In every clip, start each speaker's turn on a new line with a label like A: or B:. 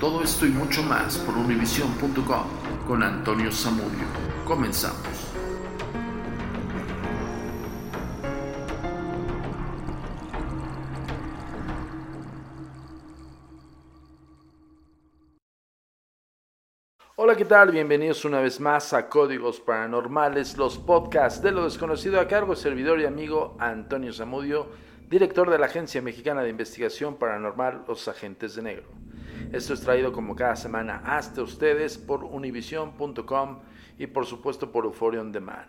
A: Todo esto y mucho más por univision.com con Antonio Zamudio. Comenzamos. Hola, ¿qué tal? Bienvenidos una vez más a Códigos Paranormales, los podcasts de lo desconocido a cargo servidor y amigo Antonio Zamudio, director de la Agencia Mexicana de Investigación Paranormal Los Agentes de Negro. Esto es traído como cada semana hasta ustedes por univision.com y por supuesto por Euphoria On Demand.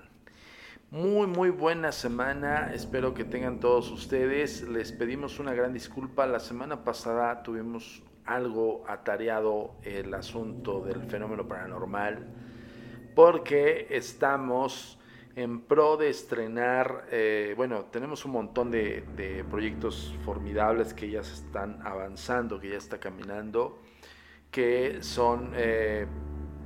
A: Muy muy buena semana, espero que tengan todos ustedes. Les pedimos una gran disculpa, la semana pasada tuvimos algo atareado el asunto del fenómeno paranormal porque estamos en pro de estrenar, eh, bueno, tenemos un montón de, proyectos formidables que ya se están avanzando, que ya está caminando, que son eh,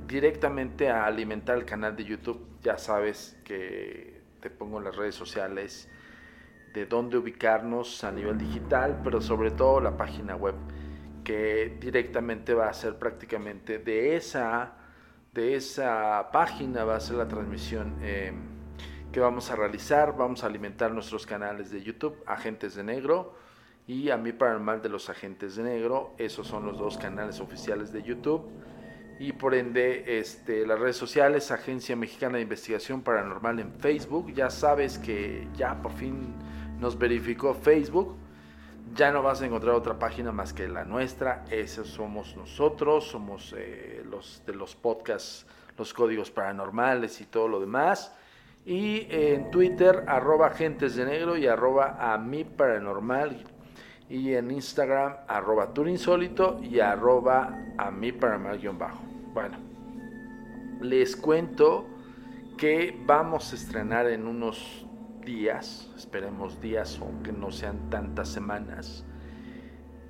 A: directamente a alimentar el canal de YouTube. Ya sabes que te pongo en las redes sociales de dónde ubicarnos a nivel digital, pero sobre todo la página web que directamente va a ser prácticamente de esa, de esa página, va a ser la transmisión eh, que vamos a realizar. Vamos a alimentar nuestros canales de YouTube, Agentes de Negro y A mí Paranormal de los Agentes de Negro. Esos son los dos canales oficiales de YouTube. Y por ende, este, las redes sociales, Agencia Mexicana de Investigación Paranormal en Facebook. Ya sabes que ya por fin nos verificó Facebook ya no vas a encontrar otra página más que la nuestra. Esos somos nosotros, somos eh, los de los podcasts, los códigos paranormales y todo lo demás. Y en Twitter, arroba agentes de negro y arroba a mi paranormal. Y en Instagram, arroba turinsólito y arroba a mi paranormal guion bajo. Bueno, les cuento que vamos a estrenar en unos días, esperemos días, aunque no sean tantas semanas,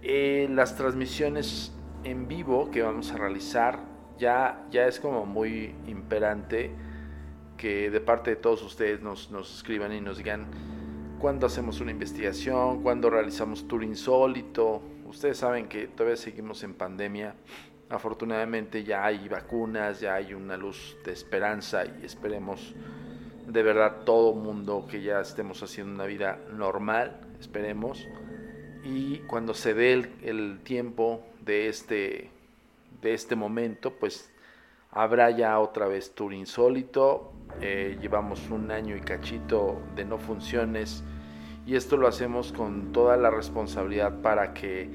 A: eh, las transmisiones en vivo que vamos a realizar ya, ya es como muy imperante que de parte de todos ustedes nos, escriban y nos digan cuándo hacemos una investigación, cuándo realizamos tour insólito. Ustedes saben que todavía seguimos en pandemia. Afortunadamente ya hay vacunas, ya hay una luz de esperanza y esperemos de verdad todo mundo que ya estemos haciendo una vida normal, esperemos. Y cuando se dé el, tiempo de este, de este momento, pues habrá ya otra vez Tour Insólito. Eh, llevamos un año y cachito de no funciones y esto lo hacemos con toda la responsabilidad para que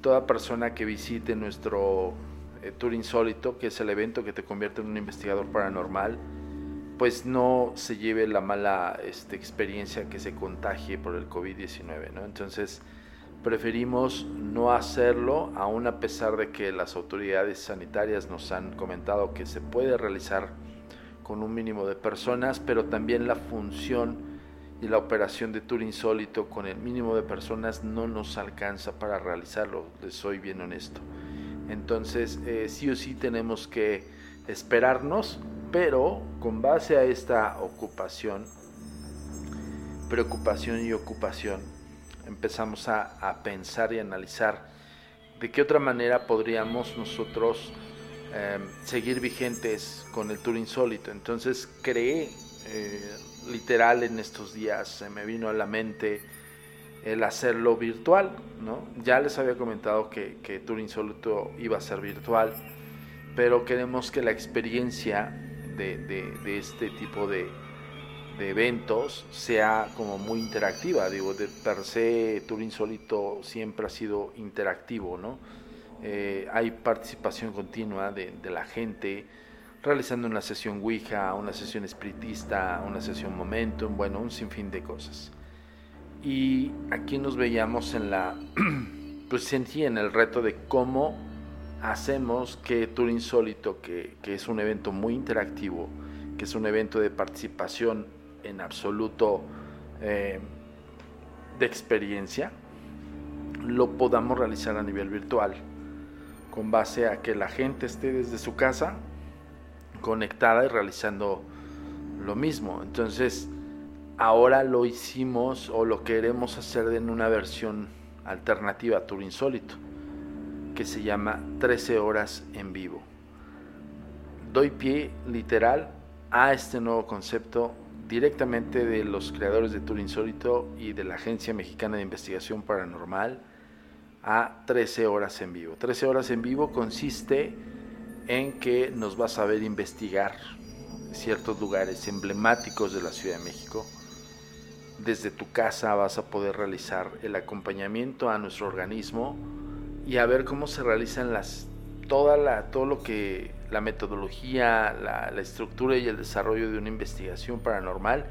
A: toda persona que visite nuestro eh, Tour Insólito, que es el evento que te convierte en un investigador paranormal, pues no se lleve la mala este, experiencia que se contagie por el COVID-19, ¿no? Entonces, preferimos no hacerlo, aún a pesar de que las autoridades sanitarias nos han comentado que se puede realizar con un mínimo de personas, pero también la función y la operación de tour insólito con el mínimo de personas no nos alcanza para realizarlo, les soy bien honesto. Entonces, eh, sí o sí tenemos que esperarnos pero con base a esta ocupación, preocupación y ocupación, empezamos a, pensar y analizar de qué otra manera podríamos nosotros em, seguir vigentes con el tour insólito. Entonces creé, eh, literal en estos días, se me vino a la mente el hacerlo virtual, ¿no? Ya les había comentado que, que Tour Insólito iba a ser virtual, pero queremos que la experiencia de, este tipo de, eventos sea como muy interactiva. Digo, de per se Tour Insólito siempre ha sido interactivo, ¿no? Eh, hay participación continua de, la gente realizando una sesión Ouija, una sesión espiritista, una sesión Momentum, bueno, un sinfín de cosas. Y aquí nos veíamos en la, pues sentí en el reto de cómo hacemos que Tour Insólito, que, es un evento muy interactivo, que es un evento de participación en absoluto eh, de experiencia, lo podamos realizar a nivel virtual, con base a que la gente esté desde su casa conectada y realizando lo mismo. Entonces, ahora lo hicimos o lo queremos hacer en una versión alternativa a Tour Insólito que se llama 13 horas en vivo. Doy pie literal a este nuevo concepto directamente de los creadores de Tour Insólito y de la Agencia Mexicana de Investigación Paranormal a 13 horas en vivo. 13 horas en vivo consiste en que nos vas a ver investigar ciertos lugares emblemáticos de la Ciudad de México. Desde tu casa vas a poder realizar el acompañamiento a nuestro organismo y a ver cómo se realizan las toda la todo lo que la metodología, la, estructura y el desarrollo de una investigación paranormal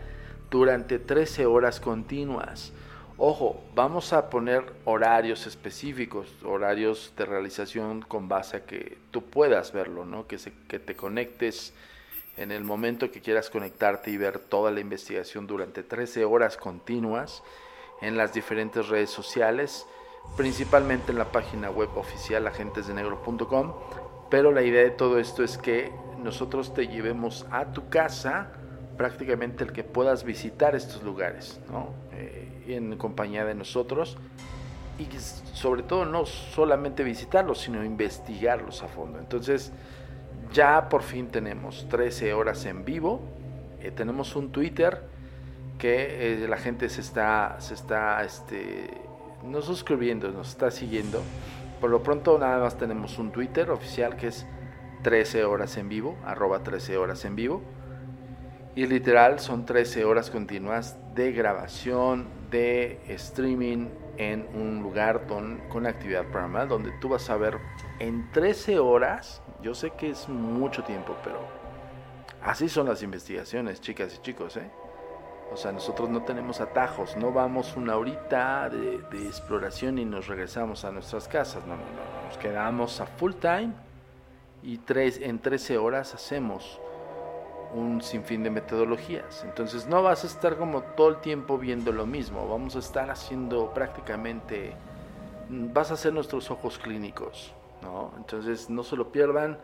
A: durante 13 horas continuas. Ojo, vamos a poner horarios específicos, horarios de realización con base a que tú puedas verlo, ¿no? que, se, que te conectes en el momento que quieras conectarte y ver toda la investigación durante 13 horas continuas en las diferentes redes sociales principalmente en la página web oficial agentesdenegro.com, pero la idea de todo esto es que nosotros te llevemos a tu casa prácticamente el que puedas visitar estos lugares, eh, en compañía de nosotros y sobre todo no solamente visitarlos, sino investigarlos a fondo. Entonces, ya por fin tenemos 13 horas en vivo, eh, tenemos un Twitter que eh, la gente se está, se está este, no suscribiendo, nos está siguiendo. Por lo pronto nada más tenemos un Twitter oficial que es 13 horas en vivo, arroba 13 horas en vivo. Y literal son 13 horas continuas de grabación, de streaming en un lugar con actividad paranormal donde tú vas a ver en 13 horas, yo sé que es mucho tiempo, pero así son las investigaciones, chicas y chicos, ¿eh? O sea, nosotros no tenemos atajos, no vamos una horita de, exploración y nos regresamos a nuestras casas. No, no, no, nos quedamos a full time y tres, en 13 horas hacemos un sinfín de metodologías. Entonces no vas a estar como todo el tiempo viendo lo mismo, vamos a estar haciendo prácticamente, vas a hacer nuestros ojos clínicos, ¿no? Entonces no se lo pierdan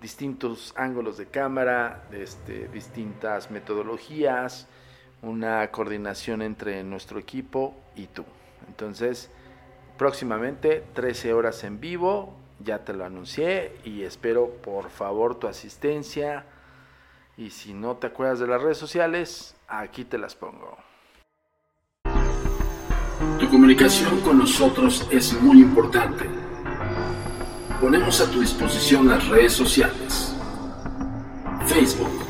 A: distintos ángulos de cámara, este, distintas metodologías, una coordinación entre nuestro equipo y tú. Entonces, próximamente 13 horas en vivo, ya te lo anuncié y espero por favor tu asistencia. Y si no te acuerdas de las redes sociales, aquí te las pongo.
B: Tu comunicación con nosotros es muy importante. Ponemos a tu disposición las redes sociales. Facebook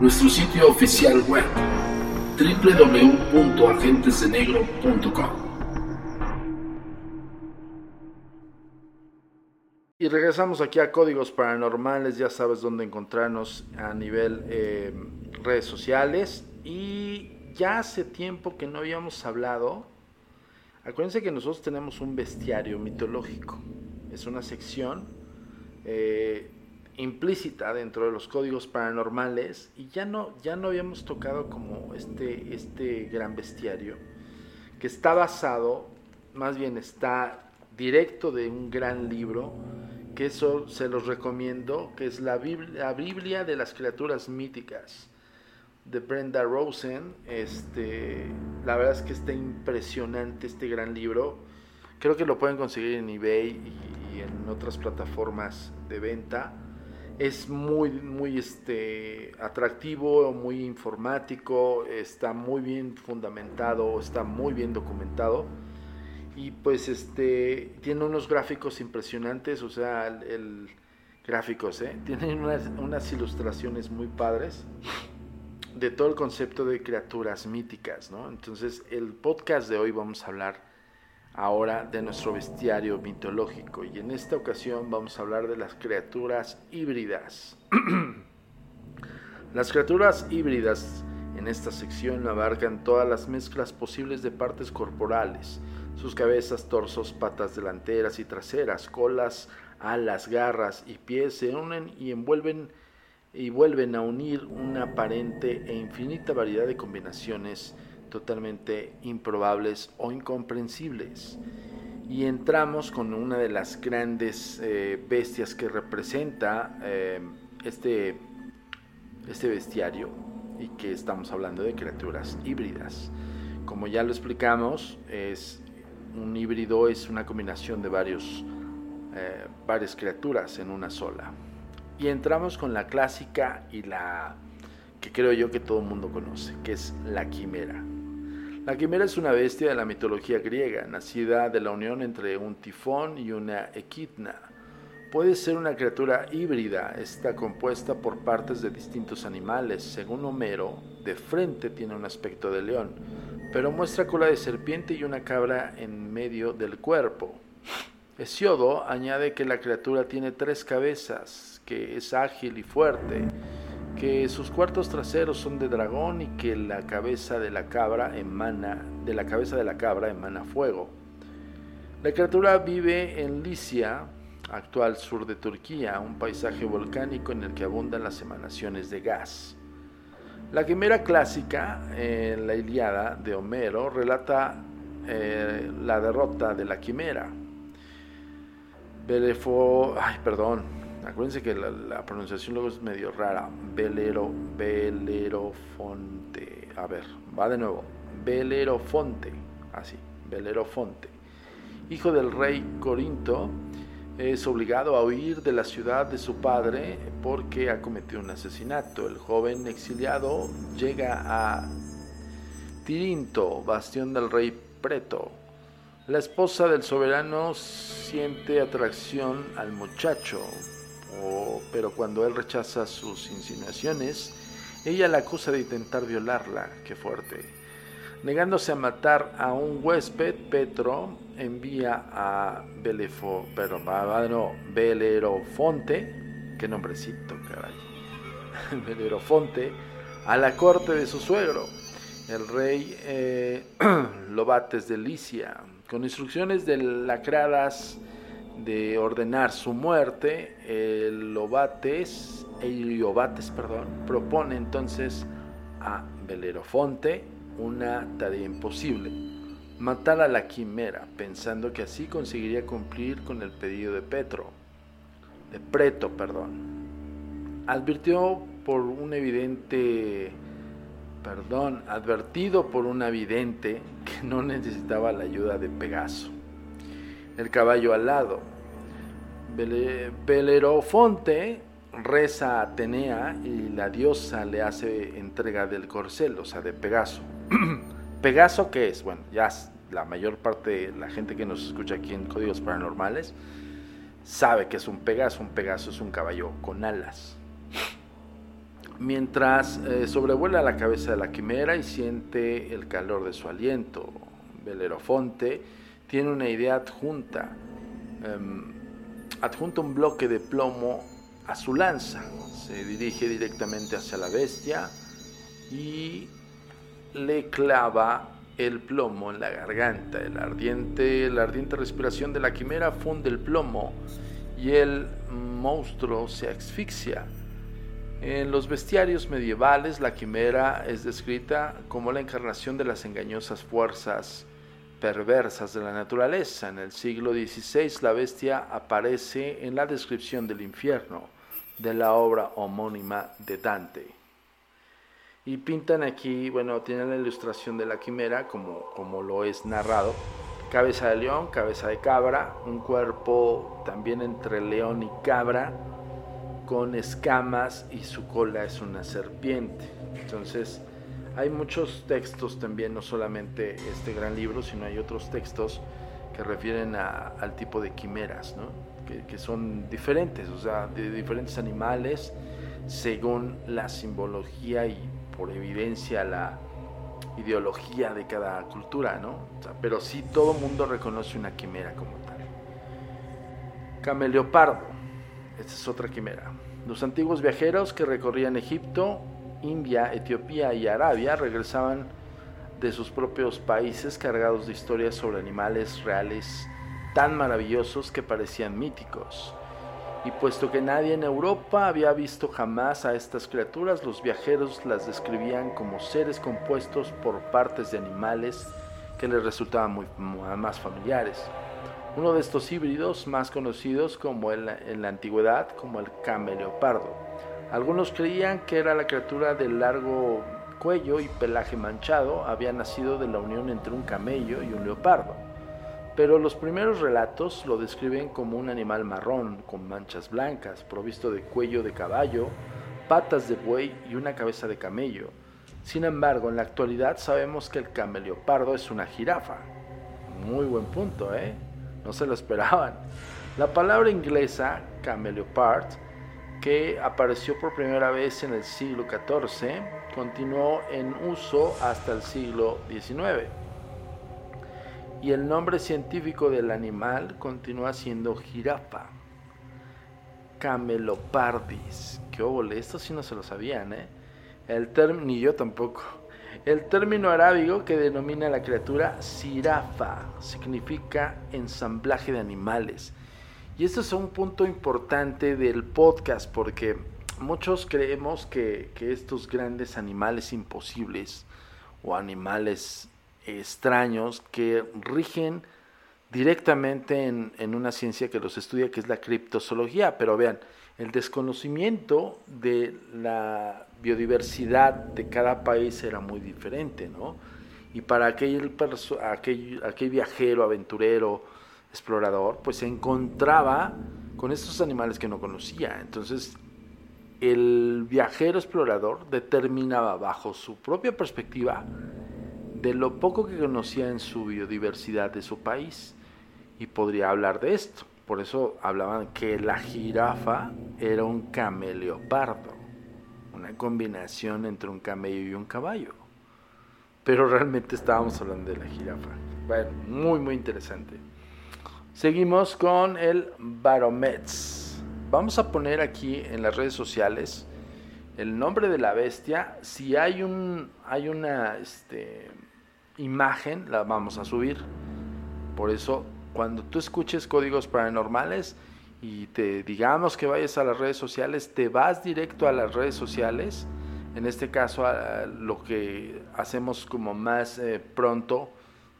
B: Nuestro sitio oficial web www.agentesdenegro.com.
A: Y regresamos aquí a Códigos Paranormales, ya sabes dónde encontrarnos a nivel eh, redes sociales. Y ya hace tiempo que no habíamos hablado. Acuérdense que nosotros tenemos un bestiario mitológico. Es una sección eh, implícita dentro de los códigos paranormales y ya no, ya no habíamos tocado como este, este gran bestiario que está basado, más bien está directo de un gran libro, que eso se los recomiendo, que es la Biblia, de las criaturas míticas de Brenda Rosen. Este, la verdad es que está impresionante este gran libro. Creo que lo pueden conseguir en eBay y, en otras plataformas de venta. Es muy, muy este, atractivo, muy informático, está muy bien fundamentado, está muy bien documentado. Y pues este, tiene unos gráficos impresionantes, o sea, el, gráficos, ¿eh? Tienen unas, unas ilustraciones muy padres de todo el concepto de criaturas míticas, ¿no? Entonces, el podcast de hoy vamos a hablar ahora de nuestro bestiario mitológico y en esta ocasión vamos a hablar de las criaturas híbridas. las criaturas híbridas en esta sección abarcan todas las mezclas posibles de partes corporales, sus cabezas, torsos, patas delanteras y traseras, colas, alas, garras y pies se unen y envuelven y vuelven a unir una aparente e infinita variedad de combinaciones totalmente improbables o incomprensibles. Y entramos con una de las grandes eh, bestias que representa eh, este, este bestiario y que estamos hablando de criaturas híbridas. Como ya lo explicamos, es un híbrido es una combinación de varios, eh, varias criaturas en una sola. Y entramos con la clásica y la que creo yo que todo el mundo conoce, que es la quimera. La quimera es una bestia de la mitología griega, nacida de la unión entre un tifón y una equidna. Puede ser una criatura híbrida, está compuesta por partes de distintos animales. Según Homero, de frente tiene un aspecto de león, pero muestra cola de serpiente y una cabra en medio del cuerpo. Hesiodo añade que la criatura tiene tres cabezas, que es ágil y fuerte, que sus cuartos traseros son de dragón y que la cabeza de la cabra emana, de la cabeza de la cabra emana fuego. La criatura vive en Licia, actual sur de Turquía, un paisaje volcánico en el que abundan las emanaciones de gas. La quimera clásica, en la Iliada de Homero, relata eh, la derrota de la quimera. Ay, perdón, Acuérdense que la, pronunciación luego es medio rara. Velero, Belerofonte. A ver, va de nuevo. Belerofonte. Así, Belerofonte. Hijo del rey Corinto, es obligado a huir de la ciudad de su padre porque ha cometido un asesinato. El joven exiliado llega a Tirinto, bastión del rey Preto. La esposa del soberano siente atracción al muchacho, pero cuando él rechaza sus insinuaciones, ella la acusa de intentar violarla. Qué fuerte. Negándose a matar a un huésped, Petro envía a Belefo, pero, Belerofonte, qué nombrecito, caray, Belerofonte, a la corte de su suegro, el rey eh, Lobates de Licia, con instrucciones de lacradas de ordenar su muerte, el Lobates, Eliobates, perdón, propone entonces a Belerofonte una tarea imposible, matar a la quimera, pensando que así conseguiría cumplir con el pedido de Petro, de Preto, perdón. Advirtió por un evidente, perdón, advertido por un evidente que no necesitaba la ayuda de Pegaso el caballo alado. Belerofonte reza a Atenea y la diosa le hace entrega del corcel, o sea, de Pegaso. ¿Pegaso qué es? Bueno, ya la mayor parte de la gente que nos escucha aquí en Códigos Paranormales sabe que es un Pegaso. Un Pegaso es un caballo con alas. Mientras eh, sobrevuela la cabeza de la quimera y siente el calor de su aliento, Belerofonte tiene una idea adjunta. Em, adjunta un bloque de plomo a su lanza. Se dirige directamente hacia la bestia y le clava el plomo en la garganta. El ardiente, la ardiente respiración de la quimera funde el plomo y el monstruo se asfixia. En los bestiarios medievales, la quimera es descrita como la encarnación de las engañosas fuerzas perversas de la naturaleza. En el siglo XVI la bestia aparece en la descripción del infierno de la obra homónima de Dante. Y pintan aquí, bueno, tienen la ilustración de la quimera como, como lo es narrado. Cabeza de león, cabeza de cabra, un cuerpo también entre león y cabra, con escamas y su cola es una serpiente. Entonces, hay muchos textos también, no solamente este gran libro, sino hay otros textos que refieren al tipo de quimeras, ¿no? que, son diferentes, o sea, de diferentes animales, según la simbología y por evidencia la ideología de cada cultura, ¿no? pero sí todo mundo reconoce una quimera como tal. Cameleopardo, esta es otra quimera. Los antiguos viajeros que recorrían Egipto India, Etiopía y Arabia regresaban de sus propios países cargados de historias sobre animales reales tan maravillosos que parecían míticos. Y puesto que nadie en Europa había visto jamás a estas criaturas, los viajeros las describían como seres compuestos por partes de animales que les resultaban muy, más familiares. Uno de estos híbridos más conocidos como en la antigüedad como el cameleopardo algunos creían que era la criatura del largo cuello y pelaje manchado, había nacido de la unión entre un camello y un leopardo. Pero los primeros relatos lo describen como un animal marrón, con manchas blancas, provisto de cuello de caballo, patas de buey y una cabeza de camello. Sin embargo, en la actualidad sabemos que el cameleopardo es una jirafa. Muy buen punto, ¿eh? No se lo esperaban. La palabra inglesa cameleopard que apareció por primera vez en el siglo XIV, continuó en uso hasta el siglo XIX. Y el nombre científico del animal continúa siendo jirafa. Camelopardis. Qué óvole, esto sí no se lo sabían, ¿eh? El término, ni yo tampoco. El término arábigo que denomina a la criatura sirafa significa ensamblaje de animales y esto es un punto importante del podcast porque muchos creemos que, estos grandes animales imposibles o animales extraños que rigen directamente en, en, una ciencia que los estudia, que es la criptozoología. Pero vean, el desconocimiento de la biodiversidad de cada país era muy diferente, ¿no? Y para aquel, aquel, aquel viajero, aventurero, explorador, pues se encontraba con estos animales que no conocía. Entonces, el viajero explorador determinaba bajo su propia perspectiva de lo poco que conocía en su biodiversidad de su país y podría hablar de esto. Por eso hablaban que la jirafa era un cameleopardo, una combinación entre un camello y un caballo. Pero realmente estábamos hablando de la jirafa. Bueno, muy, muy interesante. Seguimos con el Baromets. Vamos a poner aquí en las redes sociales el nombre de la bestia. Si hay un hay una este, imagen, la vamos a subir. Por eso, cuando tú escuches códigos paranormales y te digamos que vayas a las redes sociales, te vas directo a las redes sociales. En este caso, lo que hacemos como más eh, pronto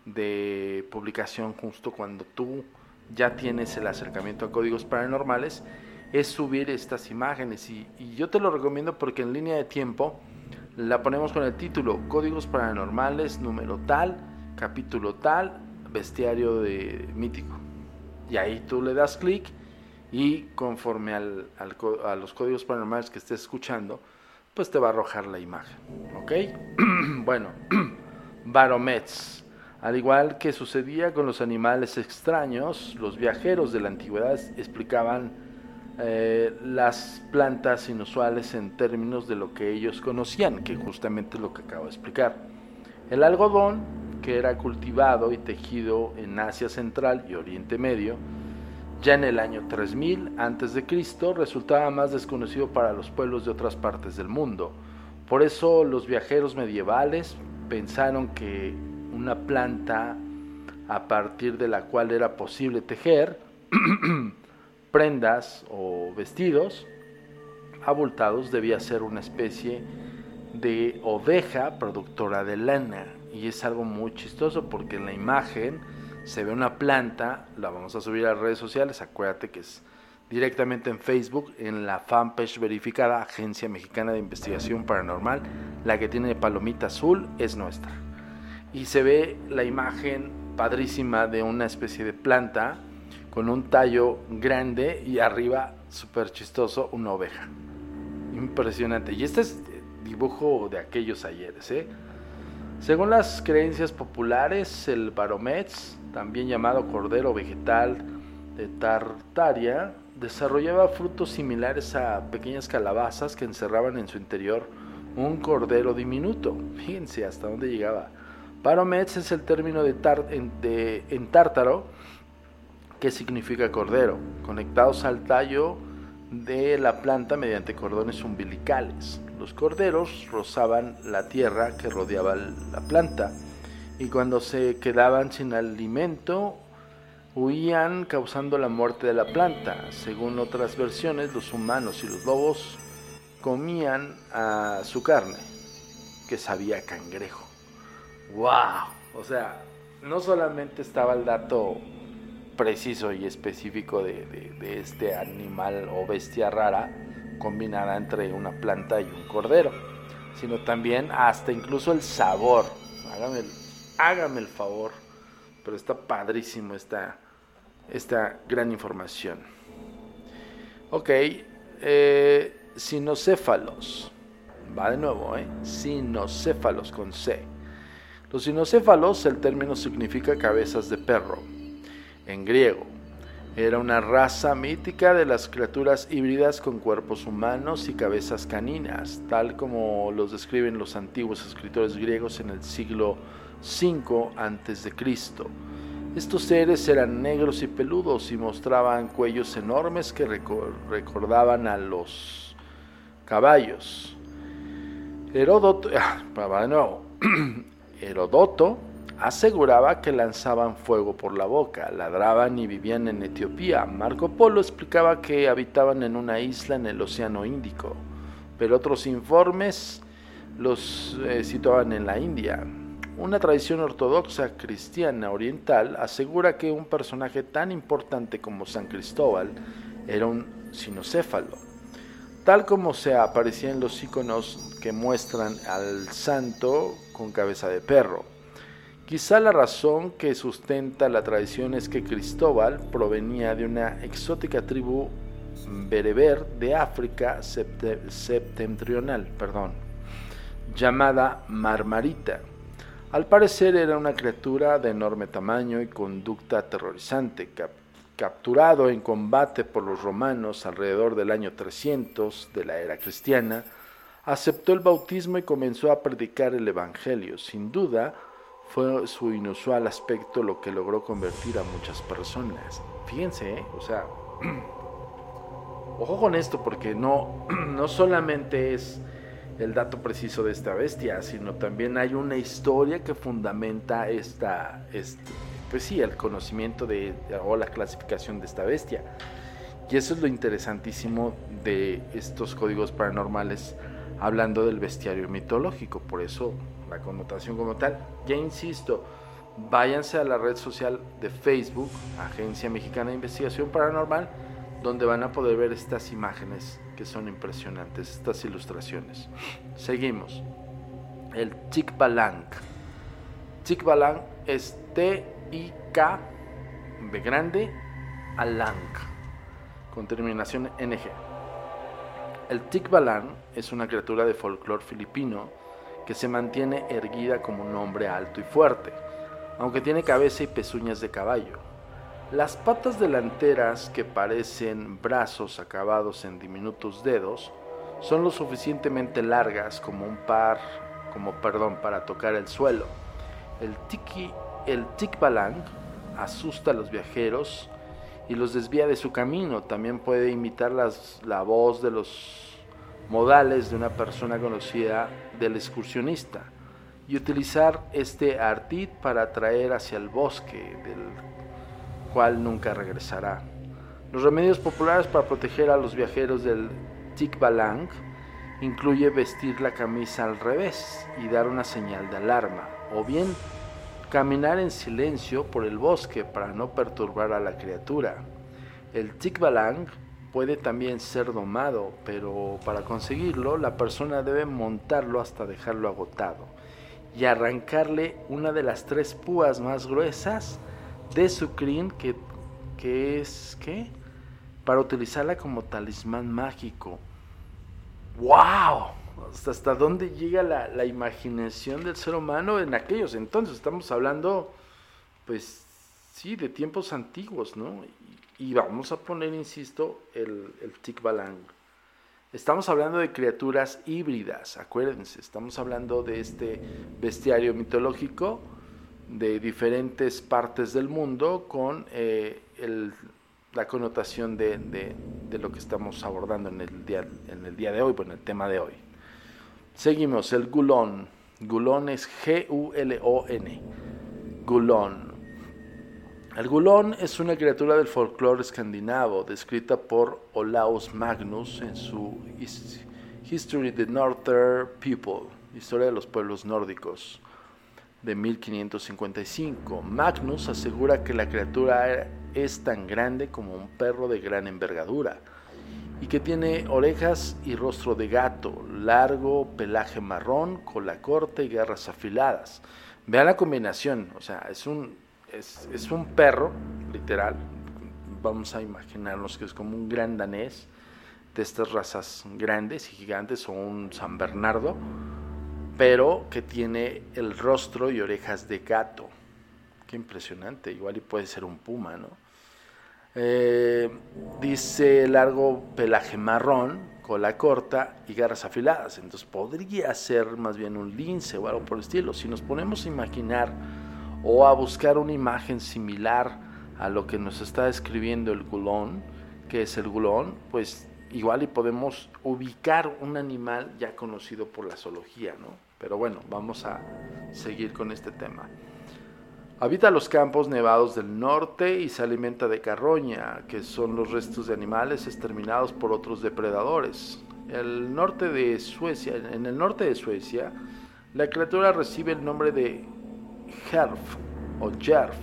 A: de publicación, justo cuando tú ya tienes el acercamiento a códigos paranormales, es subir estas imágenes. Y, yo te lo recomiendo porque en línea de tiempo la ponemos con el título Códigos paranormales número tal, capítulo tal, bestiario de mítico. Y ahí tú le das clic y conforme al, a los códigos paranormales que estés escuchando, pues te va a arrojar la imagen. ¿Ok? bueno, Baromets. Al igual que sucedía con los animales extraños, los viajeros de la antigüedad explicaban eh, las plantas inusuales en términos de lo que ellos conocían, que justamente lo que acabo de explicar. El algodón, que era cultivado y tejido en Asia Central y Oriente Medio, ya en el año 3000 a.C., resultaba más desconocido para los pueblos de otras partes del mundo. Por eso los viajeros medievales pensaron que una planta a partir de la cual era posible tejer prendas o vestidos abultados debía ser una especie de oveja productora de lana, y es algo muy chistoso porque en la imagen se ve una planta, la vamos a subir a las redes sociales, acuérdate que es directamente en Facebook, en la fanpage verificada Agencia Mexicana de Investigación Paranormal, la que tiene palomita azul es nuestra. Y se ve la imagen padrísima de una especie de planta con un tallo grande y arriba, súper chistoso, una oveja. Impresionante. Y este es dibujo de aquellos ayeres, ¿eh? Según las creencias populares, el baromets, también llamado cordero vegetal de Tartaria, desarrollaba frutos similares a pequeñas calabazas que encerraban en su interior un cordero diminuto. Fíjense hasta dónde llegaba. Baromets es el término de, en tártaro que significa cordero, conectados al tallo de la planta mediante cordones umbilicales. Los corderos rozaban la tierra que rodeaba la planta y cuando se quedaban sin alimento huían causando la muerte de la planta. Según otras versiones, los humanos y los lobos comían su carne, que sabía cangrejo. ¡Wow! O sea, no solamente estaba el dato preciso y específico de, este animal o bestia rara combinada entre una planta y un cordero, sino también hasta incluso el sabor. Hágame el, favor, pero está padrísimo esta, esta gran información. Ok, eh, sinocéfalos. Va de nuevo, ¿eh? Sinocéfalos con C. Los sinocéfalos, el término significa cabezas de perro en griego. Era una raza mítica de las criaturas híbridas con cuerpos humanos y cabezas caninas, tal como los describen los antiguos escritores griegos en el siglo V a.C. Estos seres eran negros y peludos y mostraban cuellos enormes que recordaban a los caballos. Heródoto, ah, Herodoto aseguraba que lanzaban fuego por la boca, ladraban y vivían en Etiopía. Marco Polo explicaba que habitaban en una isla en el Océano Índico, pero otros informes los eh, situaban en la India. Una tradición ortodoxa cristiana oriental asegura que un personaje tan importante como San Cristóbal era un sinocéfalo, tal como se aparecía en los iconos que muestran al santo con cabeza de perro. Quizá la razón que sustenta la tradición es que Cristóbal provenía de una exótica tribu bereber de África septentrional, perdón, llamada Marmarita. Al parecer era una criatura de enorme tamaño y conducta aterrorizante, capturado en combate por los romanos alrededor del año 300 de la era cristiana, aceptó el bautismo y comenzó a predicar el Evangelio. Sin duda, fue su inusual aspecto lo que logró convertir a muchas personas. Fíjense, ¿eh? o sea, ojo con esto porque no, no solamente es el dato preciso de esta bestia, sino también hay una historia que fundamenta esta, este, pues sí, el conocimiento de, o la clasificación de esta bestia. Y eso es lo interesantísimo de estos códigos paranormales hablando del bestiario mitológico. Por eso la connotación como tal. Ya insisto, váyanse a la red social de Facebook, Agencia Mexicana de Investigación Paranormal, donde van a poder ver estas imágenes que son impresionantes, estas ilustraciones. Seguimos. El Tikbalang. Tikbalang es T-I-K, B grande, Alang, con terminación NG. El Tikbalang es una criatura de folclore filipino que se mantiene erguida como un hombre alto y fuerte, aunque tiene cabeza y pezuñas de caballo. Las patas delanteras, que parecen brazos acabados en diminutos dedos, son lo suficientemente largas como un par, como perdón, para tocar el suelo. El tiki, el tikbalang asusta a los viajeros y los desvía de su camino. También puede imitar las, la voz de los modales de una persona conocida del excursionista y utilizar este artit para atraer hacia el bosque del cual nunca regresará. Los remedios populares para proteger a los viajeros del Tikbalang incluye vestir la camisa al revés y dar una señal de alarma, o bien caminar en silencio por el bosque para no perturbar a la criatura. El tikbalang puede también ser domado, pero para conseguirlo la persona debe montarlo hasta dejarlo agotado y arrancarle una de las tres púas más gruesas de su crin que, que es ¿qué? para utilizarla como talismán mágico. ¡Wow! ¿Hasta dónde llega la, la, imaginación del ser humano en aquellos entonces? Estamos hablando, pues, sí, de tiempos antiguos, ¿no? Y, vamos a poner, insisto, el, el Tikbalang. Estamos hablando de criaturas híbridas, acuérdense, estamos hablando de este bestiario mitológico de diferentes partes del mundo con eh, el, la connotación de, de, de, lo que estamos abordando en el día, en el día de hoy, bueno, el tema de hoy. Seguimos, el gulón. Gulón es G-U-L-O-N. Gulón. El gulón es una criatura del folclore escandinavo, descrita por Olaus Magnus en su History of the Northern People, Historia de los Pueblos Nórdicos, de 1555. Magnus asegura que la criatura es tan grande como un perro de gran envergadura y que tiene orejas y rostro de gato, largo, pelaje marrón, cola corta y garras afiladas. Vean la combinación, o sea, es un, es, un perro, literal, vamos a imaginarnos que es como un gran danés de estas razas grandes y gigantes o un San Bernardo, pero que tiene el rostro y orejas de gato. Qué impresionante, igual y puede ser un puma, ¿no? Eh, dice largo pelaje marrón, cola corta y garras afiladas. Entonces podría ser más bien un lince o algo por el estilo. Si nos ponemos a imaginar o a buscar una imagen similar a lo que nos está describiendo el gulón, que es el gulón, pues igual y podemos ubicar un animal ya conocido por la zoología, ¿no? Pero bueno, vamos a seguir con este tema. Habita los campos nevados del norte y se alimenta de carroña, que son los restos de animales exterminados por otros depredadores. En el norte de Suecia, la criatura recibe el nombre de Herf o Jerf.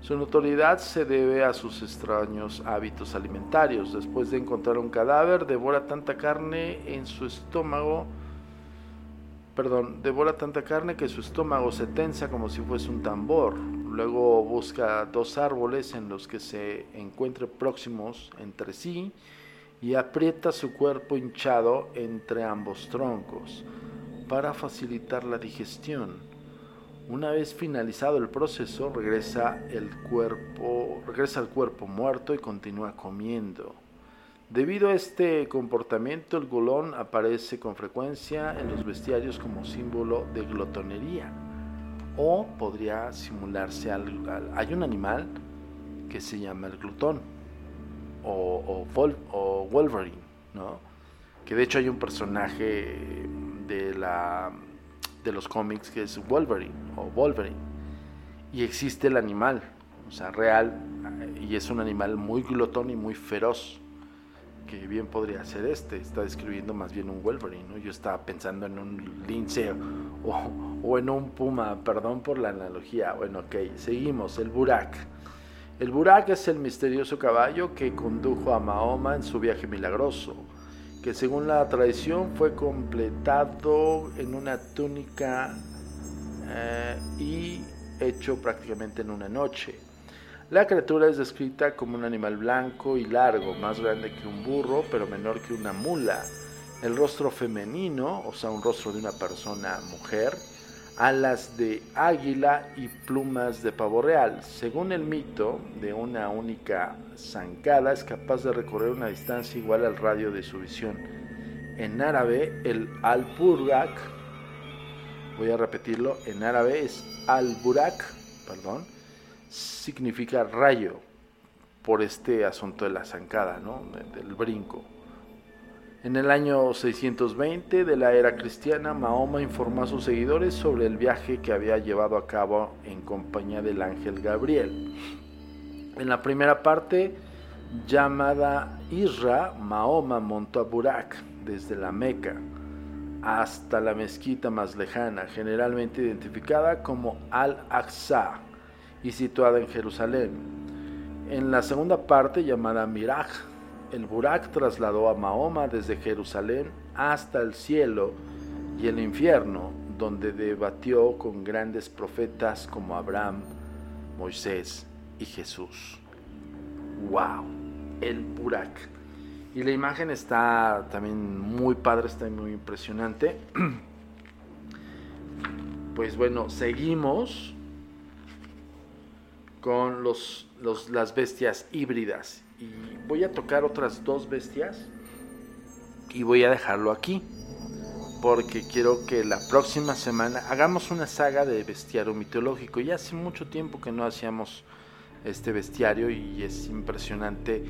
A: Su notoriedad se debe a sus extraños hábitos alimentarios. Después de encontrar un cadáver, devora tanta carne en su estómago perdón, devora tanta carne que su estómago se tensa como si fuese un tambor. Luego busca dos árboles en los que se encuentre próximos entre sí y aprieta su cuerpo hinchado entre ambos troncos para facilitar la digestión. Una vez finalizado el proceso, regresa, el cuerpo, regresa al cuerpo muerto y continúa comiendo. Debido a este comportamiento, el golón aparece con frecuencia en los bestiarios como símbolo de glotonería o podría simularse al, hay un animal que se llama el glutón o, o, Wolverine, ¿no? que de hecho hay un personaje de, la, de los cómics que es Wolverine o Wolverine y existe el animal, o sea, real, y es un animal muy glotón y muy feroz que bien podría ser este. Está describiendo más bien un Wolverine, ¿no? Yo estaba pensando en un lince o, en un puma, perdón por la analogía. Bueno, ok, seguimos. El Burak. El Burak es el misterioso caballo que condujo a Mahoma en su viaje milagroso, que según la tradición fue completado en una túnica eh, y hecho prácticamente en una noche. La criatura es descrita como un animal blanco y largo, más grande que un burro, pero menor que una mula. El rostro femenino, o sea, un rostro de una persona mujer, alas de águila y plumas de pavo real. Según el mito, de una única zancada es capaz de recorrer una distancia igual al radio de su visión. En árabe, el al-burak, voy a repetirlo, en árabe es al-burak, perdón, significa rayo por este asunto de la zancada, ¿no? del brinco. En el año 620 de la era cristiana, Mahoma informó a sus seguidores sobre el viaje que había llevado a cabo en compañía del ángel Gabriel. En la primera parte, llamada Isra, Mahoma montó a Burak, desde la Meca hasta la mezquita más lejana, generalmente identificada como Al-Aqsa y situada en Jerusalén. En la segunda parte, llamada Miraj, el Burak trasladó a Mahoma desde Jerusalén hasta el cielo y el infierno, donde debatió con grandes profetas como Abraham, Moisés y Jesús. ¡Wow! El Burak. Y la imagen está también muy padre, está muy impresionante. Pues bueno, seguimos con los, las bestias híbridas. Y voy a tocar otras dos bestias y voy a dejarlo aquí. Porque quiero que la próxima semana hagamos una saga de bestiario mitológico. Ya hace mucho tiempo que no hacíamos este bestiario y es impresionante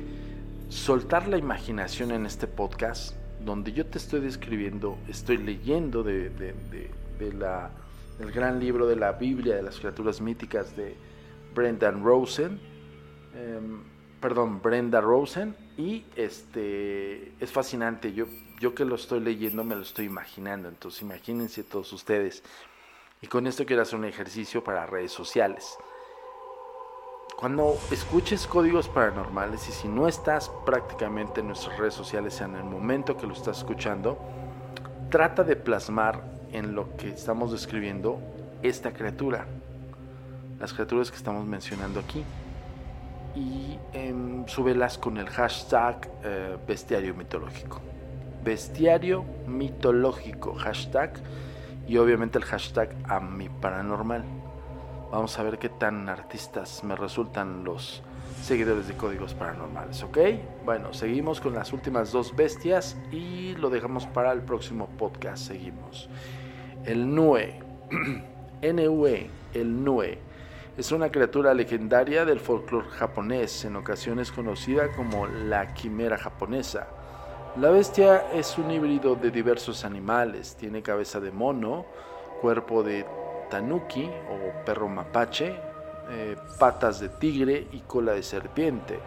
A: soltar la imaginación en este podcast, donde yo te estoy describiendo, estoy leyendo de, la, del gran libro de la Biblia de las criaturas míticas de Brendan Rosen, em, perdón, Brenda Rosen, y este es fascinante. Yo, yo que lo estoy leyendo me lo estoy imaginando, entonces imagínense todos ustedes. Y con esto quiero hacer un ejercicio para redes sociales. Cuando escuches códigos paranormales y si no estás prácticamente en nuestras redes sociales en el momento que lo estás escuchando, trata de plasmar en lo que estamos describiendo esta criatura, las criaturas que estamos mencionando aquí, y eh, súbelas con el hashtag eh, bestiario mitológico. Bestiario mitológico, hashtag, y obviamente el hashtag a mi paranormal. Vamos a ver qué tan artistas me resultan los seguidores de códigos paranormales, ¿ok? Bueno, seguimos con las últimas dos bestias y lo dejamos para el próximo podcast. Seguimos. El Nue, N-U-E, el Nue, es una criatura legendaria del folclore japonés, en ocasiones conocida como la quimera japonesa. La bestia es un híbrido de diversos animales, tiene cabeza de mono, cuerpo de tanuki o perro mapache, eh, patas de tigre y cola de serpiente.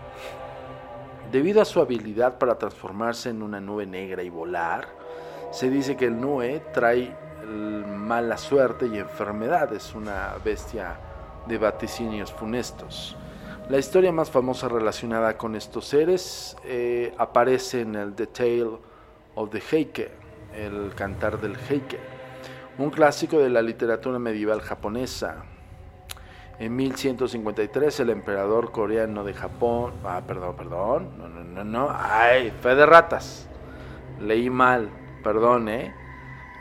A: Debido a su habilidad para transformarse en una nube negra y volar, se dice que el nue trae mala suerte y enfermedades, una bestia de vaticinios funestos. La historia más famosa relacionada con estos seres eh, aparece en el The Tale of the Heike, el cantar del Heike, un clásico de la literatura medieval japonesa. En 1153 el emperador coreano de Japón, ah, perdón, perdón, no, no, no, no, ay, fe de ratas, leí mal, perdón, ¿eh?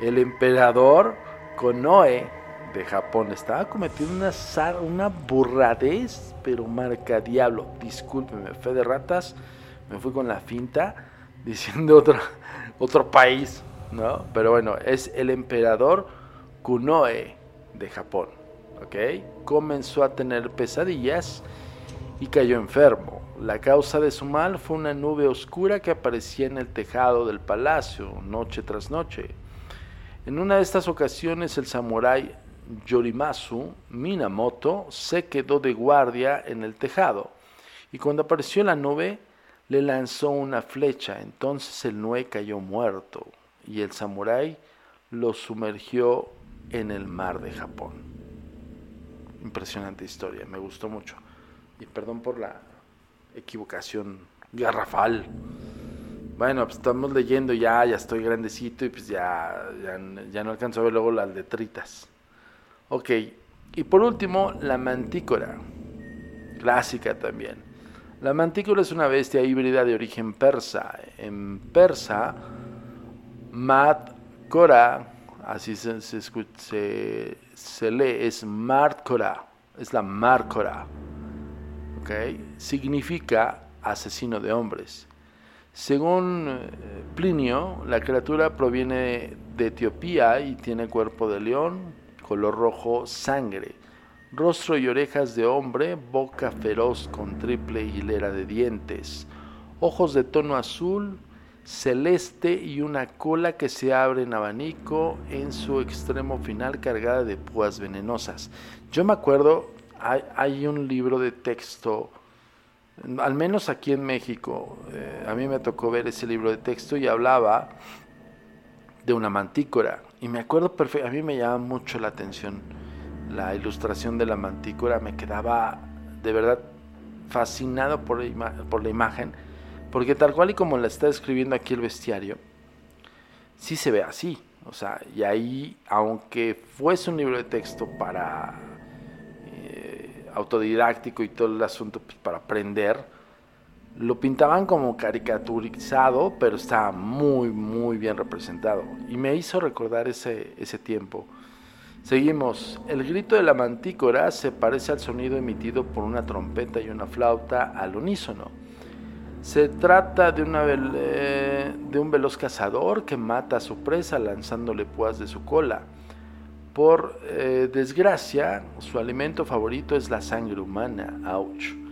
A: El emperador Konoe de Japón estaba cometiendo una, una burradez, pero marca diablo, discúlpeme, fe de ratas, me fui con la finta diciendo otro, otro país, ¿no? Pero bueno, es el emperador Kunoe de Japón, ¿ok? Comenzó a tener pesadillas y cayó enfermo. La causa de su mal fue una nube oscura que aparecía en el tejado del palacio noche tras noche. En una de estas ocasiones el samurái Yorimasu Minamoto se quedó de guardia en el tejado y cuando apareció la nube le lanzó una flecha. Entonces el Nue cayó muerto y el samurái lo sumergió en el mar de Japón. Impresionante historia, me gustó mucho. Y perdón por la equivocación garrafal. Bueno, pues estamos leyendo ya, ya estoy grandecito y pues ya, ya, ya no alcanzo a ver luego las letritas. Ok, y por último, la mantícora, clásica también. La mantícora es una bestia híbrida de origen persa. En persa, Mat Kora, así se, se, se, lee, es Markora, es la Markora. ¿okay? Significa asesino de hombres. Según eh, Plinio, la criatura proviene de Etiopía y tiene cuerpo de león, color rojo sangre, rostro y orejas de hombre, boca feroz con triple hilera de dientes, ojos de tono azul, celeste y una cola que se abre en abanico en su extremo final cargada de púas venenosas. Yo me acuerdo, hay, un libro de texto, al menos aquí en México, eh, a mí me tocó ver ese libro de texto y hablaba de una mantícora. Y me acuerdo perfecto, a mí me llama mucho la atención la ilustración de la mantícora, me quedaba de verdad fascinado por la, por la imagen, porque tal cual y como la está escribiendo aquí el bestiario, sí se ve así. O sea, y ahí, aunque fuese un libro de texto para eh, autodidáctico y todo el asunto pues, para aprender, lo pintaban como caricaturizado, pero estaba muy, muy bien representado. Y me hizo recordar ese, ese tiempo. Seguimos. El grito de la mantícora se parece al sonido emitido por una trompeta y una flauta al unísono. Se trata de, de un veloz cazador que mata a su presa lanzándole púas de su cola. Por eh, desgracia, su alimento favorito es la sangre humana. Ouch.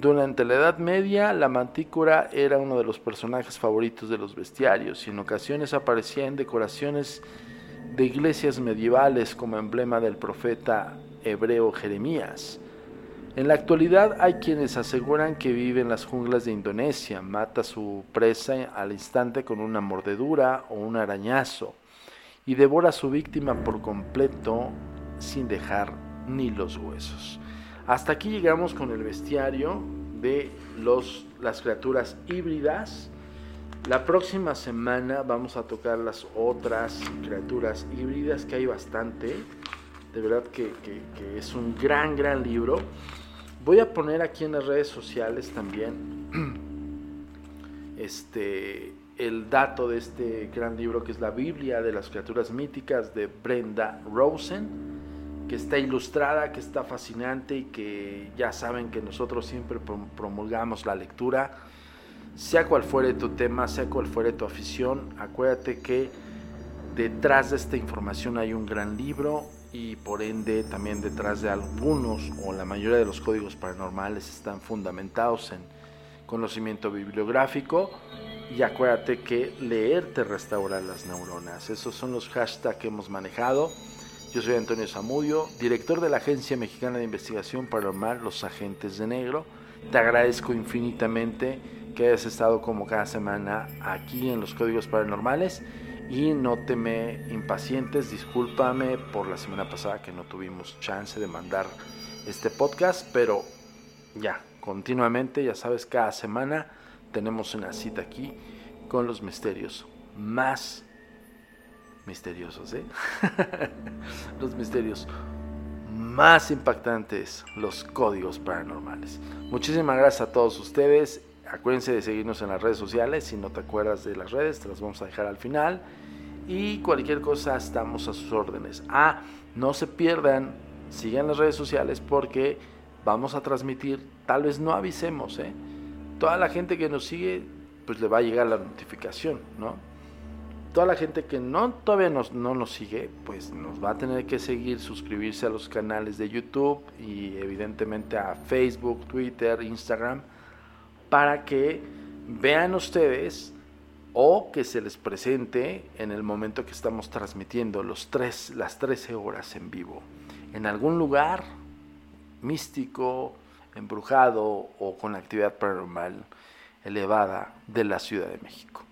A: Durante la Edad Media, la mantícora era uno de los personajes favoritos de los bestiarios y en ocasiones aparecía en decoraciones de iglesias medievales como emblema del profeta hebreo Jeremías. En la actualidad hay quienes aseguran que vive en las junglas de Indonesia, mata a su presa al instante con una mordedura o un arañazo y devora a su víctima por completo sin dejar ni los huesos. Hasta aquí llegamos con el bestiario de los, las criaturas híbridas la próxima semana vamos a tocar las otras criaturas híbridas, que hay bastante. De verdad que, es un gran, gran libro. Voy a poner aquí en las redes sociales también este, el dato de este gran libro que es la Biblia de las criaturas míticas de Brenda Rosen, que está ilustrada, que está fascinante y que ya saben que nosotros siempre promulgamos la lectura sea cual fuere tu tema, sea cual fuere tu afición, acuérdate que detrás de esta información hay un gran libro y por ende también detrás de algunos o la mayoría de los códigos paranormales están fundamentados en conocimiento bibliográfico y acuérdate que leer te restaura las neuronas. Esos son los hashtags que hemos manejado. Yo soy Antonio Zamudio, director de la Agencia Mexicana de Investigación Paranormal, Los Agentes de Negro. Te agradezco infinitamente que hayas estado como cada semana aquí en los códigos paranormales y no te me impacientes, discúlpame por la semana pasada que no tuvimos chance de mandar este podcast, pero ya, continuamente, ya sabes, cada semana tenemos una cita aquí con los misterios más misteriosos, ¿eh? los misterios más impactantes, los códigos paranormales. Muchísimas gracias a todos ustedes Acuérdense de seguirnos en las redes sociales. Si no te acuerdas de las redes, te las vamos a dejar al final. Y cualquier cosa, estamos a sus órdenes. Ah, no se pierdan, sigan las redes sociales porque vamos a transmitir, tal vez no avisemos, ¿eh? Toda la gente que nos sigue, pues le va a llegar la notificación, ¿no? Toda la gente que no todavía nos, no nos sigue, pues nos va a tener que seguir, suscribirse a los canales de YouTube y evidentemente a Facebook, Twitter, Instagram para que vean ustedes o que se les presente en el momento que estamos transmitiendo los tres, las 13 horas en vivo, en algún lugar místico, embrujado o con actividad paranormal elevada de la Ciudad de México.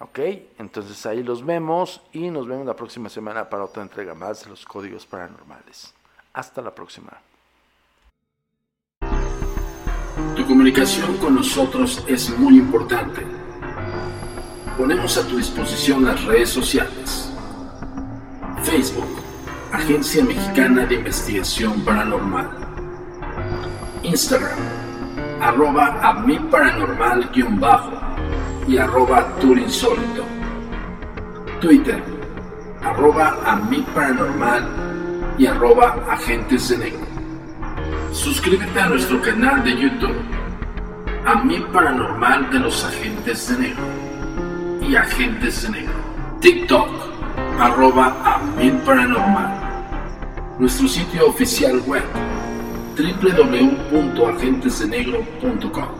A: ¿Ok? Entonces ahí los vemos y nos vemos la próxima semana para otra entrega más de los códigos paranormales. Hasta la próxima.
B: Tu comunicación con nosotros es muy importante. Ponemos a tu disposición las redes sociales. Facebook, Agencia Mexicana de Investigación Paranormal. Instagram, arroba a mi paranormal-bajo y arroba turinsólito. Twitter, arroba a mi paranormal y arroba agentes de negro. Suscríbete a nuestro canal de YouTube, A Mi Paranormal de los Agentes de Negro y Agentes de Negro. TikTok, arroba A Mi Paranormal. Nuestro sitio oficial web, www.agentesdenegro.com.